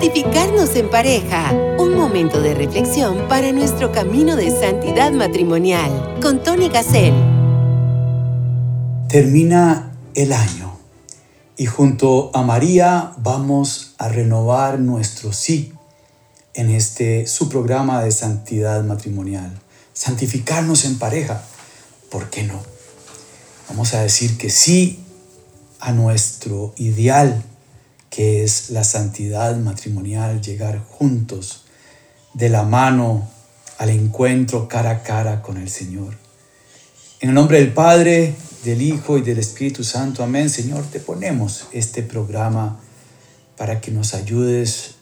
Santificarnos en pareja, un momento de reflexión para nuestro camino de santidad matrimonial, con Tony Gassel. Termina el año y junto a María vamos a renovar nuestro sí en este su programa de santidad matrimonial. Santificarnos en pareja, ¿por qué no? Vamos a decir que sí a nuestro ideal que es la santidad matrimonial, llegar juntos de la mano al encuentro cara a cara con el Señor. En el nombre del Padre, del Hijo y del Espíritu Santo, amén. Señor, te ponemos este programa para que nos ayudes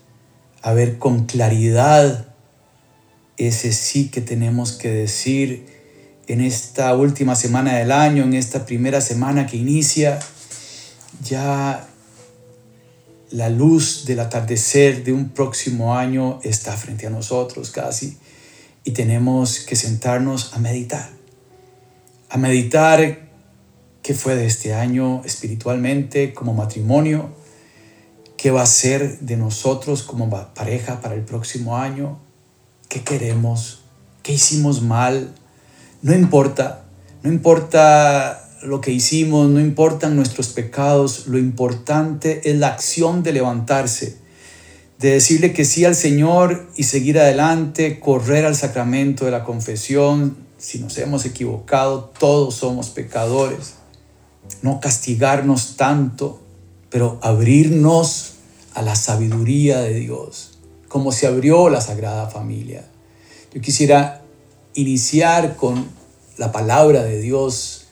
a ver con claridad ese sí que tenemos que decir en esta última semana del año, en esta primera semana que inicia. Ya la luz del atardecer de un próximo año está frente a nosotros casi y tenemos que sentarnos a meditar. A meditar qué fue de este año espiritualmente como matrimonio, qué va a ser de nosotros como pareja para el próximo año, qué queremos, qué hicimos mal. No importa, no importa lo que hicimos, no importan nuestros pecados, lo importante es la acción de levantarse, de decirle que sí al Señor y seguir adelante, correr al sacramento de la confesión. Si nos hemos equivocado, todos somos pecadores. No castigarnos tanto, pero abrirnos a la sabiduría de Dios, como se abrió la Sagrada Familia. Yo quisiera iniciar con la palabra de Dios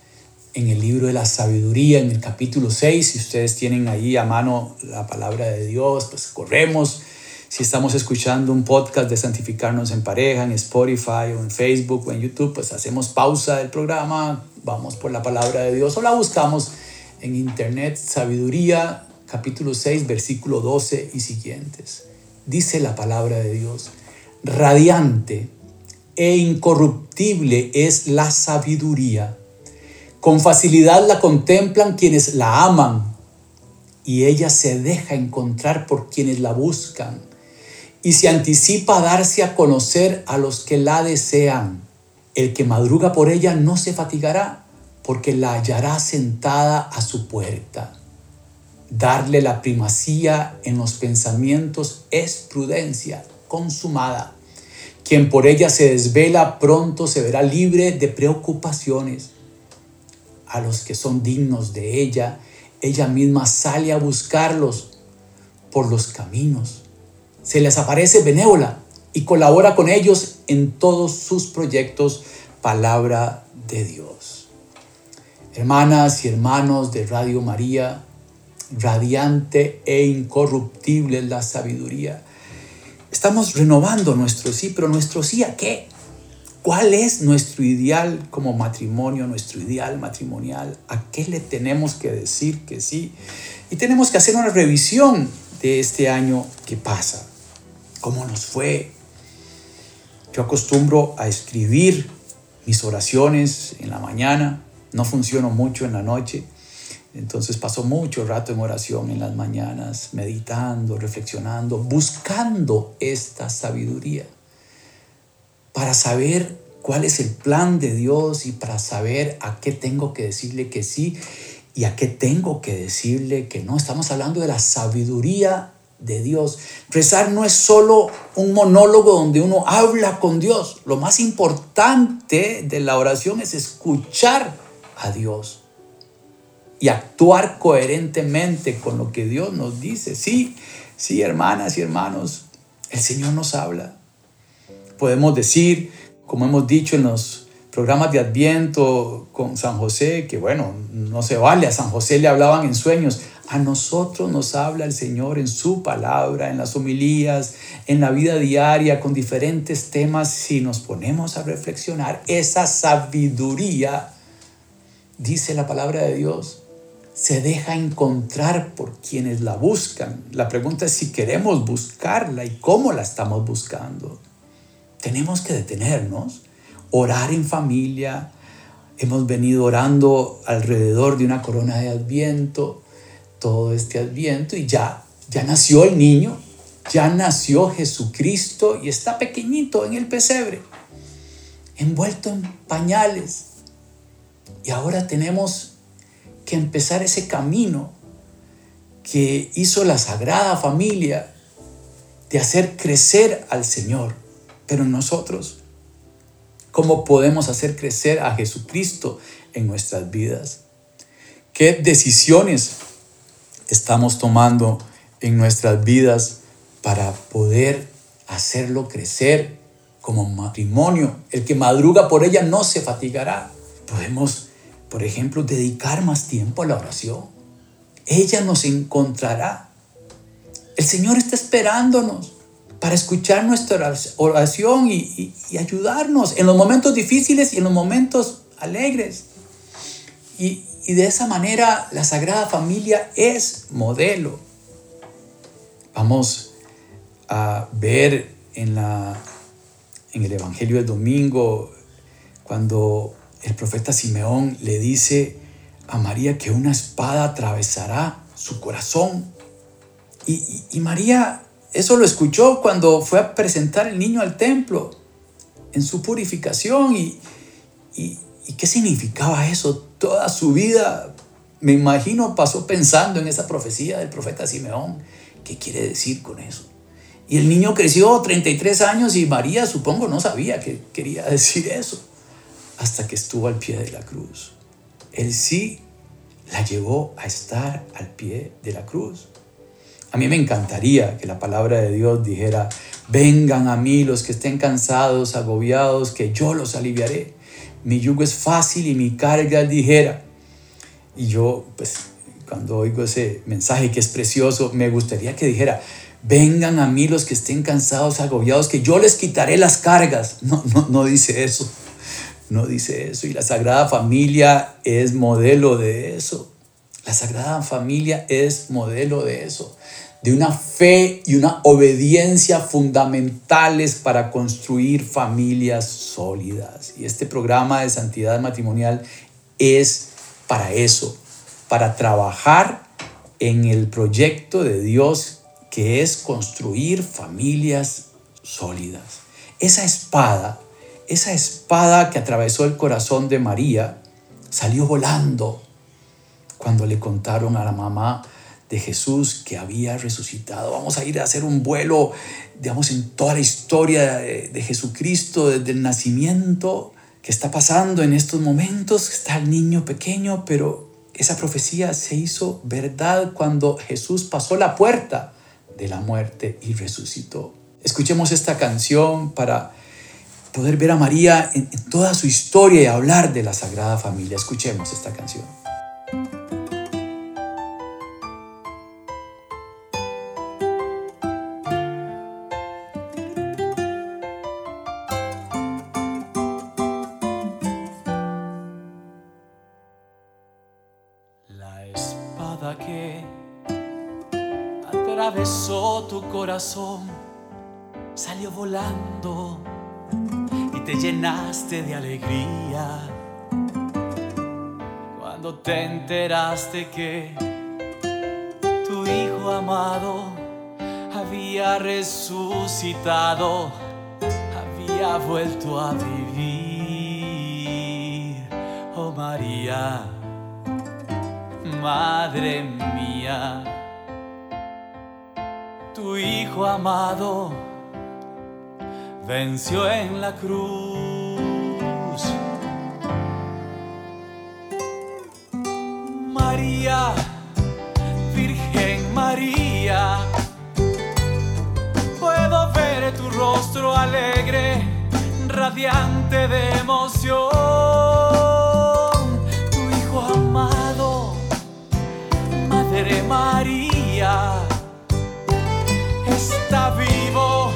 en el libro de la sabiduría, en el capítulo 6. Si ustedes tienen ahí a mano la palabra de Dios, pues corremos. Si estamos escuchando un podcast de Santificarnos en Pareja, en Spotify o en Facebook o en YouTube, pues hacemos pausa del programa, vamos por la palabra de Dios o la buscamos en internet, sabiduría, capítulo 6, versículo 12 y siguientes. Dice la palabra de Dios, radiante e incorruptible es la sabiduría con facilidad la contemplan quienes la aman y ella se deja encontrar por quienes la buscan y se anticipa a darse a conocer a los que la desean. El que madruga por ella no se fatigará porque la hallará sentada a su puerta. Darle la primacía en los pensamientos es prudencia consumada. Quien por ella se desvela pronto se verá libre de preocupaciones a los que son dignos de ella, ella misma sale a buscarlos por los caminos. Se les aparece benévola y colabora con ellos en todos sus proyectos, palabra de Dios. Hermanas y hermanos de Radio María, radiante e incorruptible la sabiduría. Estamos renovando nuestro sí, pero nuestro sí a qué? ¿Cuál es nuestro ideal como matrimonio, nuestro ideal matrimonial? ¿A qué le tenemos que decir que sí? Y tenemos que hacer una revisión de este año que pasa. ¿Cómo nos fue? Yo acostumbro a escribir mis oraciones en la mañana. No funciono mucho en la noche. Entonces paso mucho rato en oración en las mañanas, meditando, reflexionando, buscando esta sabiduría para saber cuál es el plan de Dios y para saber a qué tengo que decirle que sí y a qué tengo que decirle que no. Estamos hablando de la sabiduría de Dios. Rezar no es solo un monólogo donde uno habla con Dios. Lo más importante de la oración es escuchar a Dios y actuar coherentemente con lo que Dios nos dice. Sí, sí, hermanas y hermanos, el Señor nos habla podemos decir, como hemos dicho en los programas de Adviento con San José, que bueno, no se vale, a San José le hablaban en sueños, a nosotros nos habla el Señor en su palabra, en las homilías, en la vida diaria, con diferentes temas. Si nos ponemos a reflexionar, esa sabiduría, dice la palabra de Dios, se deja encontrar por quienes la buscan. La pregunta es si queremos buscarla y cómo la estamos buscando tenemos que detenernos, orar en familia. Hemos venido orando alrededor de una corona de adviento, todo este adviento, y ya, ya nació el niño. Ya nació Jesucristo y está pequeñito en el pesebre, envuelto en pañales. Y ahora tenemos que empezar ese camino que hizo la Sagrada Familia de hacer crecer al Señor. Pero nosotros, ¿cómo podemos hacer crecer a Jesucristo en nuestras vidas? ¿Qué decisiones estamos tomando en nuestras vidas para poder hacerlo crecer como matrimonio? El que madruga por ella no se fatigará. Podemos, por ejemplo, dedicar más tiempo a la oración. Ella nos encontrará el Señor está esperándonos para escuchar nuestra oración y, ayudarnos en los momentos difíciles y en los momentos alegres. Y, de esa manera la Sagrada Familia es modelo. Vamos a ver en, la, en el Evangelio del domingo cuando el profeta Simeón le dice a María que una espada atravesará su corazón y, María eso lo escuchó cuando fue a presentar el niño al templo en su purificación. Y, y, qué significaba eso? Toda su vida, me imagino, pasó pensando en esa profecía del profeta Simeón. ¿Qué quiere decir con eso? Y el niño creció 33 años y María, supongo, no sabía qué quería decir eso hasta que estuvo al pie de la cruz. Él sí la llevó a estar al pie de la cruz. A mí me encantaría que la palabra de Dios dijera, vengan a mí los que estén cansados, agobiados, que yo los aliviaré. Mi yugo es fácil y mi carga es ligera. Y yo, pues, cuando oigo ese mensaje que es precioso, me gustaría que dijera, vengan a mí los que estén cansados, agobiados, que yo les quitaré las cargas. No, no, no dice eso. No dice eso. Y la Sagrada Familia es modelo de eso. La Sagrada Familia es modelo de eso de una fe y una obediencia fundamentales para construir familias sólidas. Y este programa de santidad matrimonial es para eso, para trabajar en el proyecto de Dios que es construir familias sólidas. Esa espada, esa espada que atravesó el corazón de María, salió volando cuando le contaron a la mamá de Jesús que había resucitado. Vamos a ir a hacer un vuelo, digamos, en toda la historia de, Jesucristo, desde el nacimiento, que está pasando en estos momentos. Está el niño pequeño, pero esa profecía se hizo verdad cuando Jesús pasó la puerta de la muerte y resucitó. Escuchemos esta canción para poder ver a María en toda su historia y hablar de la Sagrada Familia. Escuchemos esta canción. Que tu hijo amado había resucitado, había vuelto a vivir. Oh María, Madre mía tu Hijo amado venció en la cruz. María, Virgen María, puedo ver tu rostro alegre, radiante de emoción. Tu Hijo amado, Madre María está vivo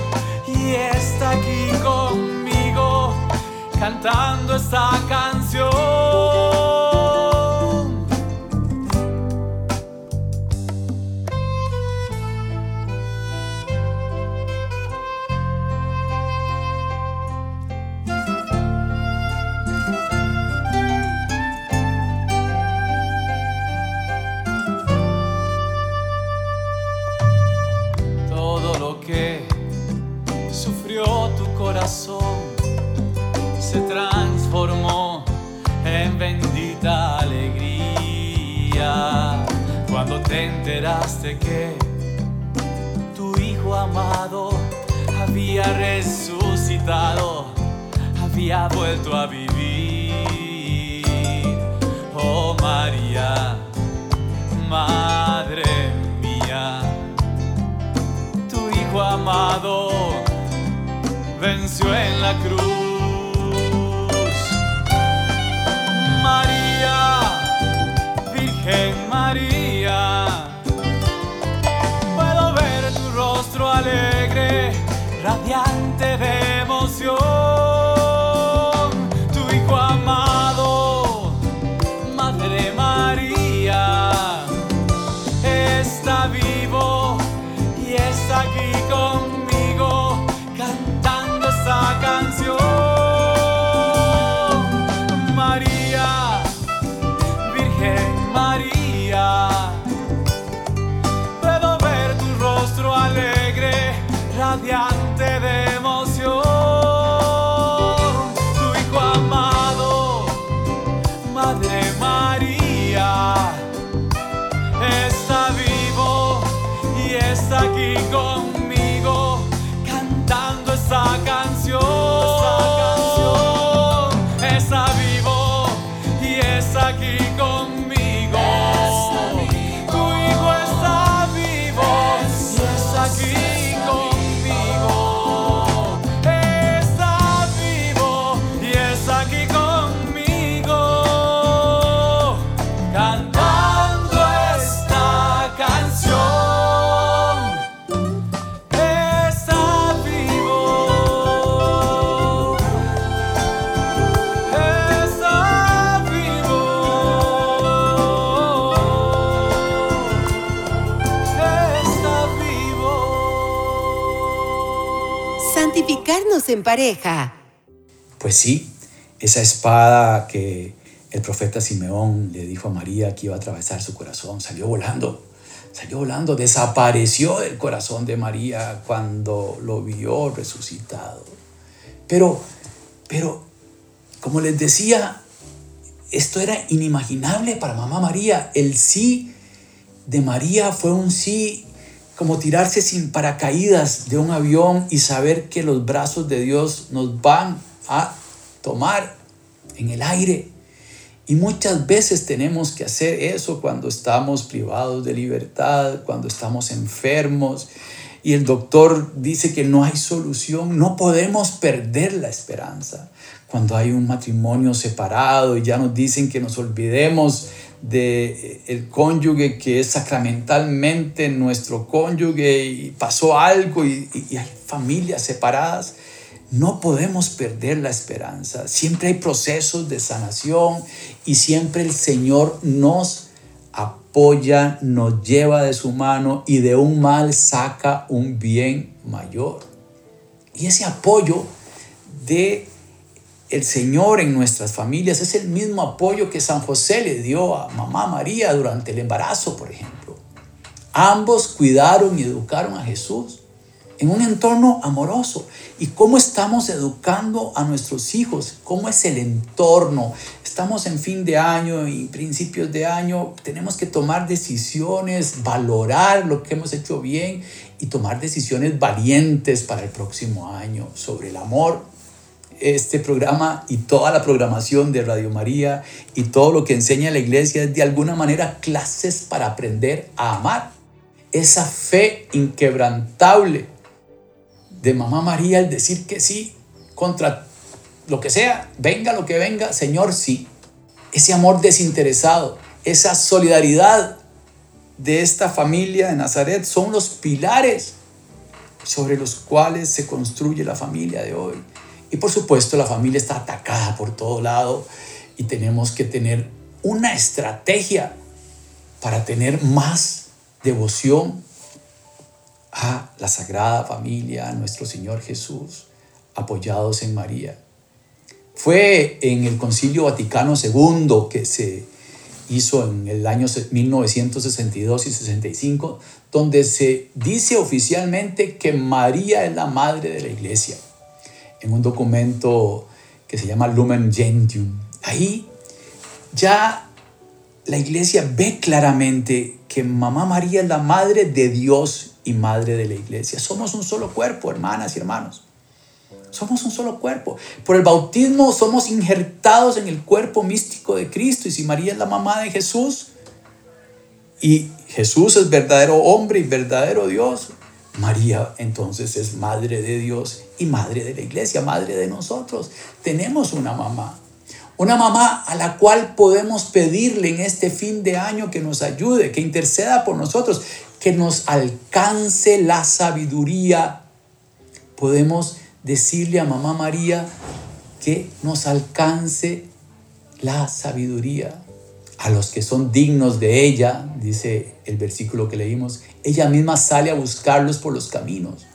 y está aquí conmigo cantando esta canción. Enteraste que tu hijo amado había resucitado, había vuelto a vivir. Oh María, Madre mía, tu hijo amado venció en la cruz. María, Virgen María, rostro alegre, radiante de en pareja. Pues sí, esa espada que el profeta Simeón le dijo a María que iba a atravesar su corazón, salió volando, salió volando, desapareció del corazón de María cuando lo vio resucitado. Pero, pero, como les decía, esto era inimaginable para mamá María. El sí de María fue un sí como tirarse sin paracaídas de un avión y saber que los brazos de Dios nos van a tomar en el aire. Y muchas veces tenemos que hacer eso cuando estamos privados de libertad, cuando estamos enfermos y el doctor dice que no hay solución. No podemos perder la esperanza. Cuando hay un matrimonio separado y ya nos dicen que nos olvidemos de el cónyuge que es sacramentalmente nuestro cónyuge y pasó algo y, y hay familias separadas, no podemos perder la esperanza. Siempre hay procesos de sanación y siempre el Señor nos apoya, nos lleva de su mano y de un mal saca un bien mayor. Y ese apoyo de el Señor en nuestras familias es el mismo apoyo que San José le dio a mamá María durante el embarazo, por ejemplo. Ambos cuidaron y educaron a Jesús en un entorno amoroso. ¿Y cómo estamos educando a nuestros hijos? ¿Cómo es el entorno? Estamos en fin de año y principios de año. Tenemos que tomar decisiones, valorar lo que hemos hecho bien y tomar decisiones valientes para el próximo año sobre el amor. Este programa y toda la programación de Radio María y todo lo que enseña la iglesia es de alguna manera clases para aprender a amar. Esa fe inquebrantable de mamá María el decir que sí contra lo que sea, venga lo que venga, Señor, sí. Ese amor desinteresado, esa solidaridad de esta familia de Nazaret son los pilares sobre los cuales se construye la familia de hoy. Y por supuesto la familia está atacada por todo lado y tenemos que tener una estrategia para tener más devoción a la Sagrada Familia, a nuestro Señor Jesús, apoyados en María. Fue en el Concilio Vaticano II que se hizo en el año 1962 y 65, donde se dice oficialmente que María es la madre de la iglesia. En un documento que se llama Lumen Gentium. Ahí ya la iglesia ve claramente que Mamá María es la madre de Dios y madre de la iglesia. Somos un solo cuerpo, hermanas y hermanos. Somos un solo cuerpo. Por el bautismo somos injertados en el cuerpo místico de Cristo. Y si María es la mamá de Jesús y Jesús es verdadero hombre y verdadero Dios, María entonces es madre de Dios y madre de la iglesia, madre de nosotros. Tenemos una mamá. Una mamá a la cual podemos pedirle en este fin de año que nos ayude, que interceda por nosotros, que nos alcance la sabiduría. Podemos decirle a Mamá María que nos alcance la sabiduría. A los que son dignos de ella, dice el versículo que leímos, ella misma sale a buscarlos por los caminos.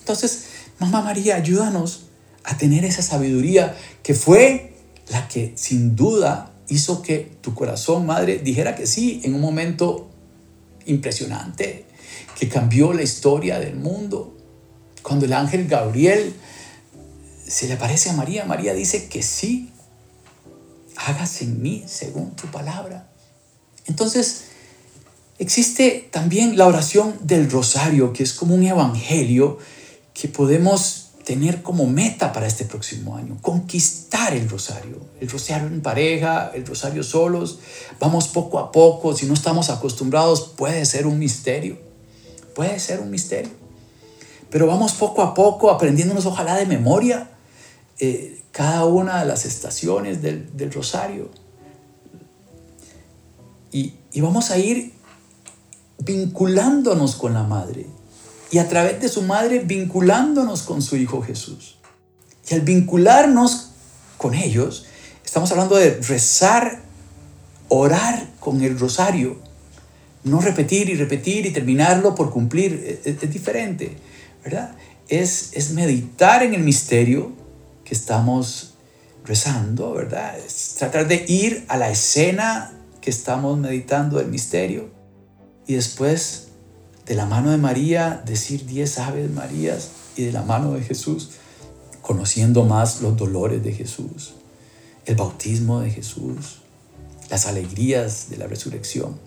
Entonces, Mamá María, ayúdanos a tener esa sabiduría que fue la que sin duda hizo que tu corazón, madre, dijera que sí en un momento impresionante, que cambió la historia del mundo. Cuando el ángel Gabriel se le aparece a María, María dice que sí, hágase en mí según tu palabra. Entonces, existe también la oración del rosario, que es como un evangelio que podemos tener como meta para este próximo año, conquistar el rosario, el rosario en pareja, el rosario solos, vamos poco a poco, si no estamos acostumbrados puede ser un misterio, puede ser un misterio pero vamos poco a poco aprendiéndonos ojalá de memoria eh, cada una de las estaciones del, rosario. Y, y vamos a ir vinculándonos con la madre y a través de su madre vinculándonos con su Hijo Jesús. Y al vincularnos con ellos, estamos hablando de rezar, orar con el rosario, no repetir y repetir y terminarlo por cumplir, es, es diferente. ¿verdad? Es, es meditar en el misterio que estamos rezando, ¿verdad? Es tratar de ir a la escena que estamos meditando del misterio y después de la mano de María decir diez aves Marías y de la mano de Jesús conociendo más los dolores de Jesús, el bautismo de Jesús, las alegrías de la resurrección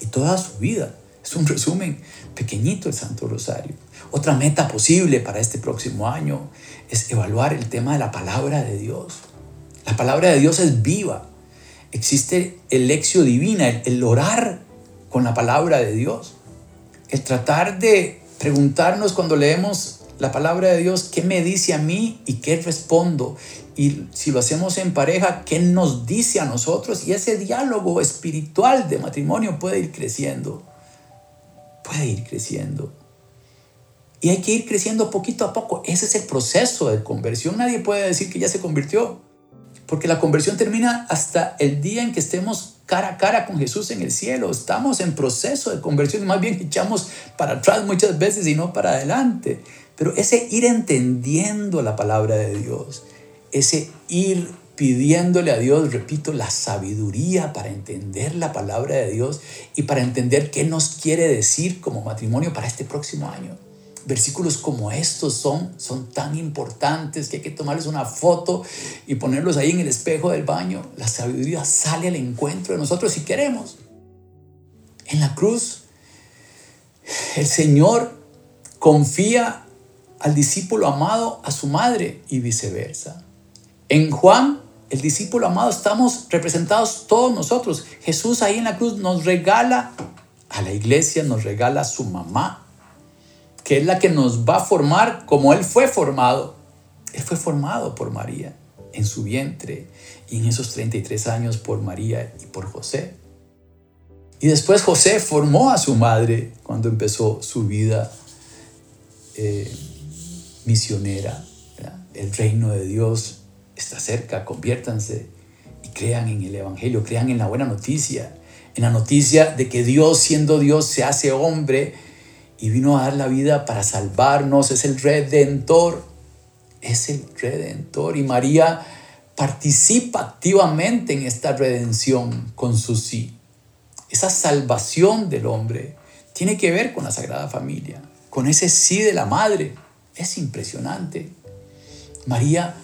y toda su vida. Es un resumen pequeñito el Santo Rosario. Otra meta posible para este próximo año es evaluar el tema de la palabra de Dios. La palabra de Dios es viva. Existe el lección divina, el, orar con la palabra de Dios. El tratar de preguntarnos cuando leemos la palabra de Dios, ¿qué me dice a mí y qué respondo? Y si lo hacemos en pareja, ¿qué nos dice a nosotros? Y ese diálogo espiritual de matrimonio puede ir creciendo puede ir creciendo. Y hay que ir creciendo poquito a poco. Ese es el proceso de conversión. Nadie puede decir que ya se convirtió. Porque la conversión termina hasta el día en que estemos cara a cara con Jesús en el cielo. Estamos en proceso de conversión. Más bien echamos para atrás muchas veces y no para adelante. Pero ese ir entendiendo la palabra de Dios, ese ir pidiéndole a Dios, repito, la sabiduría para entender la palabra de Dios y para entender qué nos quiere decir como matrimonio para este próximo año. Versículos como estos son, son tan importantes que hay que tomarles una foto y ponerlos ahí en el espejo del baño. La sabiduría sale al encuentro de nosotros si queremos. En la cruz, el Señor confía al discípulo amado a su madre y viceversa. En Juan el discípulo amado, estamos representados todos nosotros. Jesús ahí en la cruz nos regala a la iglesia, nos regala a su mamá, que es la que nos va a formar como Él fue formado. Él fue formado por María en su vientre y en esos 33 años por María y por José. Y después José formó a su madre cuando empezó su vida eh, misionera. El reino de Dios está cerca, conviértanse y crean en el Evangelio, crean en la buena noticia, en la noticia de que Dios siendo Dios se hace hombre y vino a dar la vida para salvarnos, es el redentor, es el redentor y María participa activamente en esta redención con su sí. Esa salvación del hombre tiene que ver con la Sagrada Familia, con ese sí de la madre. Es impresionante. María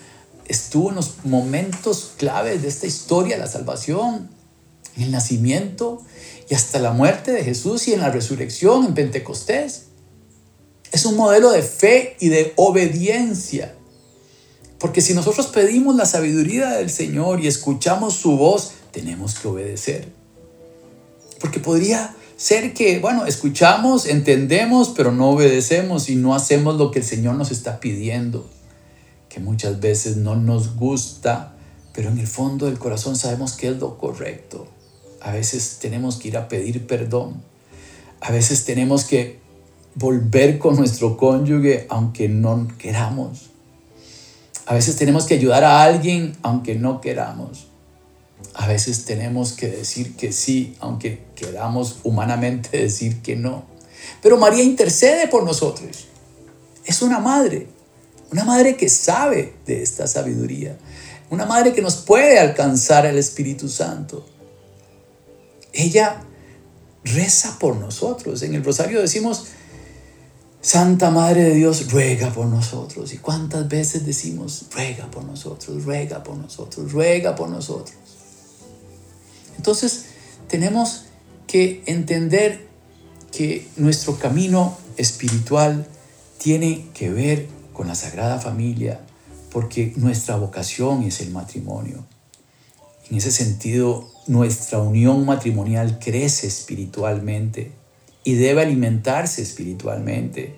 estuvo en los momentos claves de esta historia, la salvación, en el nacimiento y hasta la muerte de Jesús y en la resurrección en Pentecostés. Es un modelo de fe y de obediencia. Porque si nosotros pedimos la sabiduría del Señor y escuchamos su voz, tenemos que obedecer. Porque podría ser que, bueno, escuchamos, entendemos, pero no obedecemos y no hacemos lo que el Señor nos está pidiendo. Que muchas veces no nos gusta, pero en el fondo del corazón sabemos que es lo correcto. A veces tenemos que ir a pedir perdón. A veces tenemos que volver con nuestro cónyuge aunque no queramos. A veces tenemos que ayudar a alguien aunque no queramos. A veces tenemos que decir que sí, aunque queramos humanamente decir que no. Pero María intercede por nosotros. Es una madre, una madre que sabe de esta sabiduría, una madre que nos puede alcanzar el Espíritu Santo. Ella reza por nosotros. En el rosario decimos, Santa Madre de Dios, ruega por nosotros. ¿Y cuántas veces decimos, ruega por nosotros, ruega por nosotros, ruega por nosotros? Entonces, tenemos que entender que nuestro camino espiritual tiene que ver con la Sagrada Familia, porque nuestra vocación es el matrimonio. En ese sentido, nuestra unión matrimonial crece espiritualmente y debe alimentarse espiritualmente.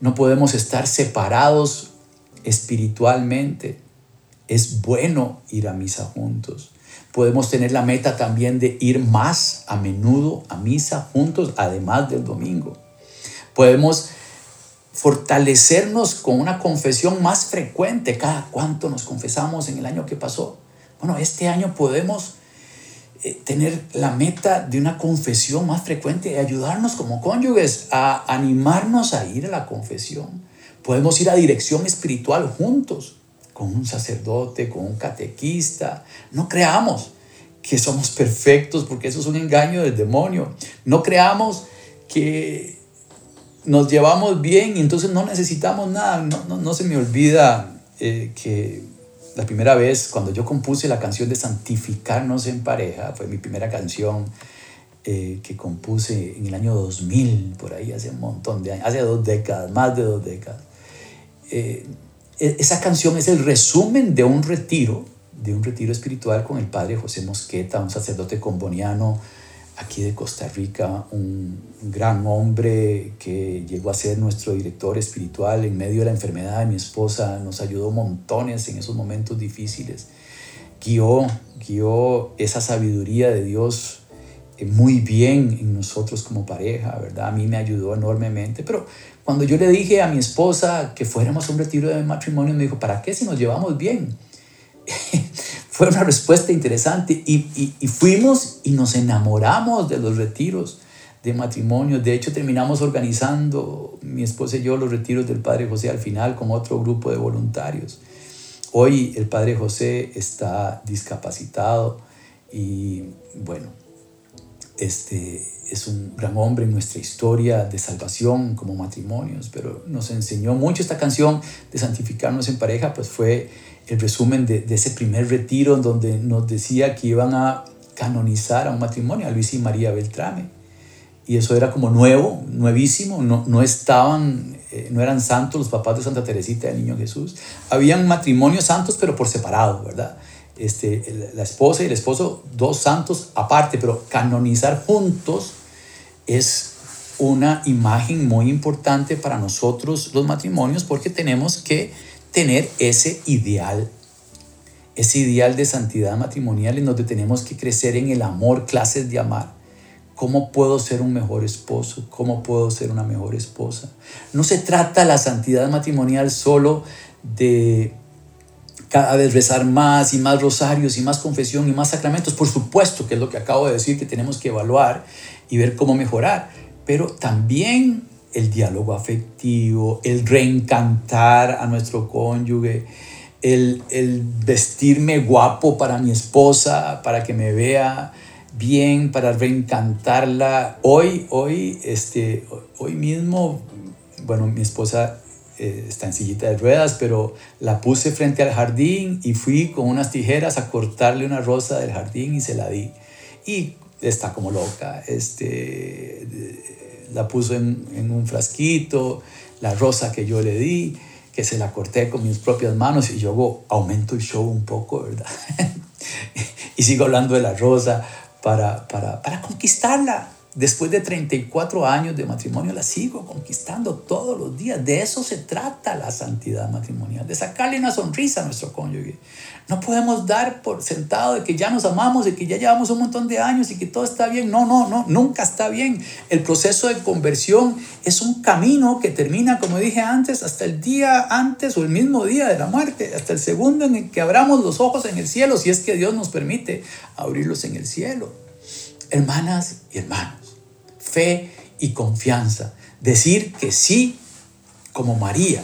No podemos estar separados espiritualmente. Es bueno ir a misa juntos. Podemos tener la meta también de ir más a menudo a misa juntos, además del domingo. Podemos fortalecernos con una confesión más frecuente. Cada cuánto nos confesamos en el año que pasó. Bueno, este año podemos eh, tener la meta de una confesión más frecuente y ayudarnos como cónyuges a animarnos a ir a la confesión. Podemos ir a dirección espiritual juntos, con un sacerdote, con un catequista. No creamos que somos perfectos porque eso es un engaño del demonio. No creamos que nos llevamos bien y entonces no necesitamos nada. No, no, se me olvida eh, que la primera vez cuando yo compuse la canción de Santificarnos en pareja, fue mi primera canción eh, que compuse en el año 2000, por ahí hace un montón de años, hace dos décadas, más de dos décadas. Eh, e-, esa canción es el resumen de un retiro, de un retiro espiritual con el padre José Mosqueta, un sacerdote comboniano aquí de Costa Rica, un gran hombre que llegó a ser nuestro director espiritual en medio de la enfermedad de mi esposa, nos ayudó montones en esos momentos difíciles, guió, guió esa sabiduría de Dios eh, muy bien en nosotros como pareja, ¿verdad? A mí me ayudó enormemente, pero cuando yo le dije a mi esposa que fuéramos a un retiro de matrimonio, me dijo, ¿para qué si nos llevamos bien? fue una respuesta interesante y, y, fuimos y nos enamoramos de los retiros de matrimonio. De hecho, terminamos organizando, mi esposa y yo, los retiros del Padre José al final con otro grupo de voluntarios. Hoy el Padre José está discapacitado y bueno, este es un gran hombre en nuestra historia de salvación como matrimonios, pero nos enseñó mucho esta canción de santificarnos en pareja, pues fue el resumen de, ese primer retiro en donde nos decía que iban a canonizar a un matrimonio, a Luis y María Beltrame. Y eso era como nuevo, nuevísimo, no, no estaban, eh, no eran santos los papás de Santa Teresita del Niño Jesús. Habían matrimonios santos, pero por separado, ¿verdad? Este, la esposa y el esposo, dos santos aparte, pero canonizar juntos es una imagen muy importante para nosotros los matrimonios porque tenemos que tener ese ideal, ese ideal de santidad matrimonial en donde tenemos que crecer en el amor, clases de amar. ¿Cómo puedo ser un mejor esposo? ¿Cómo puedo ser una mejor esposa? No se trata la santidad matrimonial solo de cada vez rezar más y más rosarios y más confesión y más sacramentos. Por supuesto que es lo que acabo de decir que tenemos que evaluar y ver cómo mejorar, pero también el diálogo afectivo, el reencantar a nuestro cónyuge, el, vestirme guapo para mi esposa, para que me vea bien, para reencantarla. Hoy, hoy, este, hoy mismo, bueno, mi esposa eh, está en sillita de ruedas, pero la puse frente al jardín y fui con unas tijeras a cortarle una rosa del jardín y se la di. Y está como loca, este, la puso en, un frasquito, la rosa que yo le di, que se la corté con mis propias manos y yo aumento el show un poco, ¿verdad? y sigo hablando de la rosa para, para, para conquistarla. Después de 34 años de matrimonio la sigo conquistando todos los días. De eso se trata la santidad matrimonial, de sacarle una sonrisa a nuestro cónyuge. No podemos dar por sentado de que ya nos amamos, de que ya llevamos un montón de años y que todo está bien. No, no, no, nunca está bien. El proceso de conversión es un camino que termina, como dije antes, hasta el día antes o el mismo día de la muerte, hasta el segundo en el que abramos los ojos en el cielo, si es que Dios nos permite abrirlos en el cielo. Hermanas y hermanos fe y confianza. Decir que sí como María.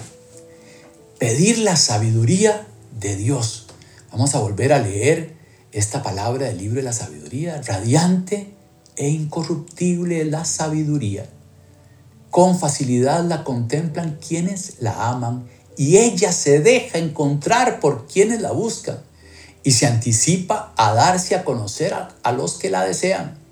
Pedir la sabiduría de Dios. Vamos a volver a leer esta palabra del libro de la sabiduría. Radiante e incorruptible la sabiduría. Con facilidad la contemplan quienes la aman y ella se deja encontrar por quienes la buscan y se anticipa a darse a conocer a, a los que la desean.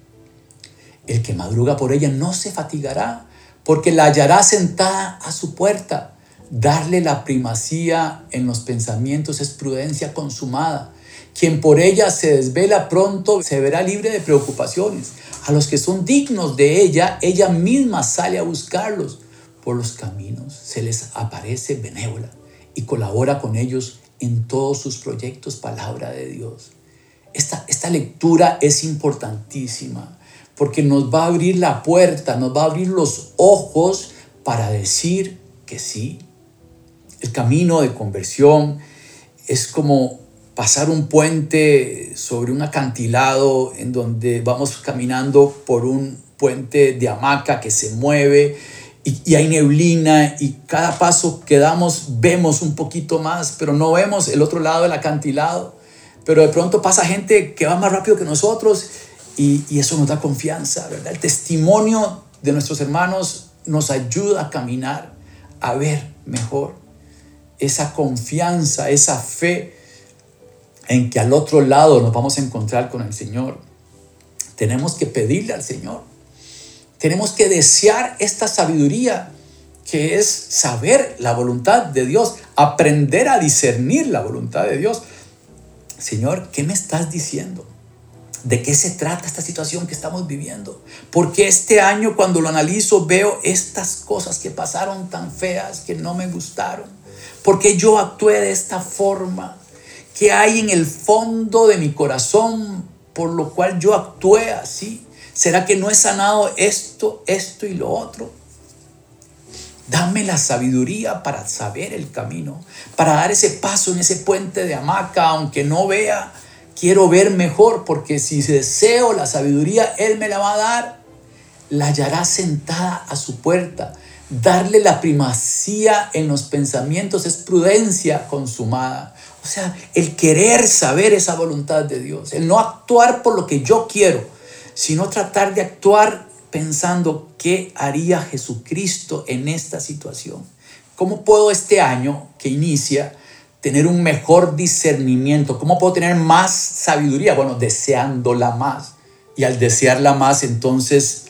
El que madruga por ella no se fatigará, porque la hallará sentada a su puerta. Darle la primacía en los pensamientos es prudencia consumada. Quien por ella se desvela pronto se verá libre de preocupaciones. A los que son dignos de ella, ella misma sale a buscarlos. Por los caminos se les aparece benévola y colabora con ellos en todos sus proyectos, palabra de Dios. Esta, esta lectura es importantísima porque nos va a abrir la puerta, nos va a abrir los ojos para decir que sí. El camino de conversión es como pasar un puente sobre un acantilado en donde vamos caminando por un puente de hamaca que se mueve y, hay neblina y cada paso que damos vemos un poquito más, pero no vemos el otro lado del acantilado. Pero de pronto pasa gente que va más rápido que nosotros y, eso nos da confianza, ¿verdad? El testimonio de nuestros hermanos nos ayuda a caminar, a ver mejor esa confianza, esa fe en que al otro lado nos vamos a encontrar con el Señor. Tenemos que pedirle al Señor. Tenemos que desear esta sabiduría que es saber la voluntad de Dios, aprender a discernir la voluntad de Dios. Señor, ¿qué me estás diciendo? ¿De qué se trata esta situación que estamos viviendo? Porque este año cuando lo analizo veo estas cosas que pasaron tan feas que no me gustaron. Porque yo actué de esta forma. ¿Qué hay en el fondo de mi corazón por lo cual yo actué así? ¿Será que no he sanado esto, esto y lo otro? Dame la sabiduría para saber el camino, para dar ese paso en ese puente de hamaca, aunque no vea quiero ver mejor, porque si deseo la sabiduría, Él me la va a dar. La hallará sentada a su puerta. Darle la primacía en los pensamientos es prudencia consumada. O sea, el querer saber esa voluntad de Dios, el no actuar por lo que yo quiero, sino tratar de actuar pensando qué haría Jesucristo en esta situación. ¿Cómo puedo este año que inicia tener un mejor discernimiento. ¿Cómo puedo tener más sabiduría? Bueno, deseándola más. Y al desearla más, entonces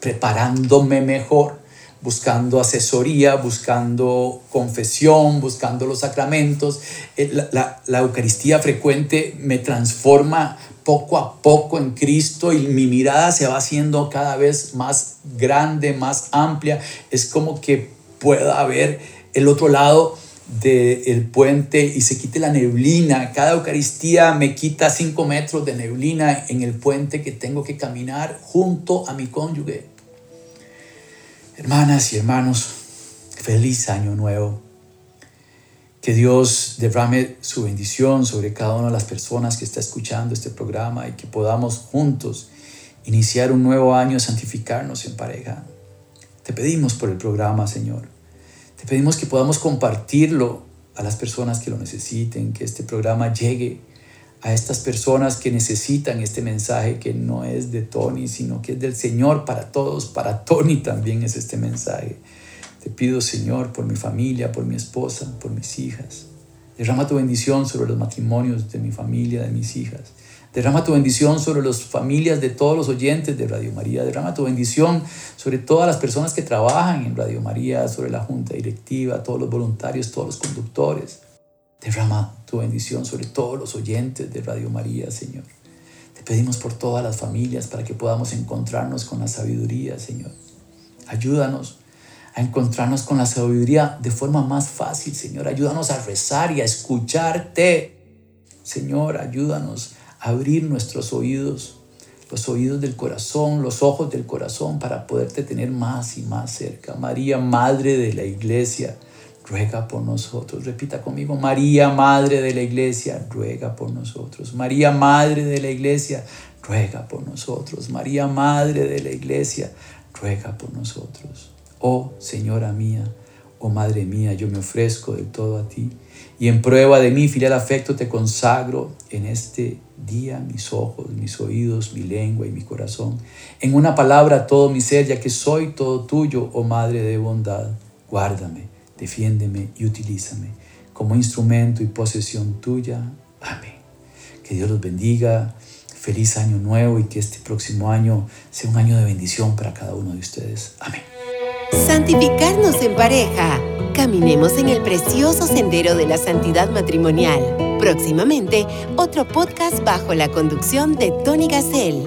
preparándome mejor, buscando asesoría, buscando confesión, buscando los sacramentos. Eh, la, la, Eucaristía frecuente me transforma poco a poco en Cristo y mi mirada se va haciendo cada vez más grande, más amplia. Es como que pueda ver el otro lado del puente y se quite la neblina. Cada Eucaristía me quita cinco metros de neblina en el puente que tengo que caminar junto a mi cónyuge. Hermanas y hermanos, feliz año nuevo. Que Dios derrame su bendición sobre cada una de las personas que está escuchando este programa y que podamos juntos iniciar un nuevo año, santificarnos en pareja. Te pedimos por el programa, Señor te pedimos que podamos compartirlo a las personas que lo necesiten, que este programa llegue a estas personas que necesitan este mensaje que no es de Tony, sino que es del Señor para todos. Para Tony también es este mensaje. Te pido, Señor, por mi familia, por mi esposa, por mis hijas. Derrama tu bendición sobre los matrimonios de mi familia, de mis hijas. Derrama tu bendición sobre las familias de todos los oyentes de Radio María. Derrama tu bendición sobre todas las personas que trabajan en Radio María, sobre la junta directiva, todos los voluntarios, todos los conductores. Derrama tu bendición sobre todos los oyentes de Radio María, Señor. Te pedimos por todas las familias para que podamos encontrarnos con la sabiduría, Señor. Ayúdanos a encontrarnos con la sabiduría de forma más fácil, Señor. Ayúdanos a rezar y a escucharte. Señor, ayúdanos abrir nuestros oídos, los oídos del corazón, los ojos del corazón para poderte tener más y más cerca. María, Madre de la Iglesia, ruega por nosotros. Repita conmigo, María, Madre de la Iglesia, ruega por nosotros. María, Madre de la Iglesia, ruega por nosotros. María, Madre de la Iglesia, ruega por nosotros. Oh Señora mía, oh Madre mía, yo me ofrezco del todo a ti y en prueba de mi filial afecto te consagro en este día mis ojos, mis oídos, mi lengua y mi corazón. En una palabra todo mi ser, ya que soy todo tuyo, oh Madre de bondad. Guárdame, defiéndeme y utilízame como instrumento y posesión tuya. Amén. Que Dios los bendiga. Feliz año nuevo y que este próximo año sea un año de bendición para cada uno de ustedes. Amén. Santificarnos en pareja. Caminemos en el precioso sendero de la santidad matrimonial. Próximamente, otro podcast bajo la conducción de Tony Gassel.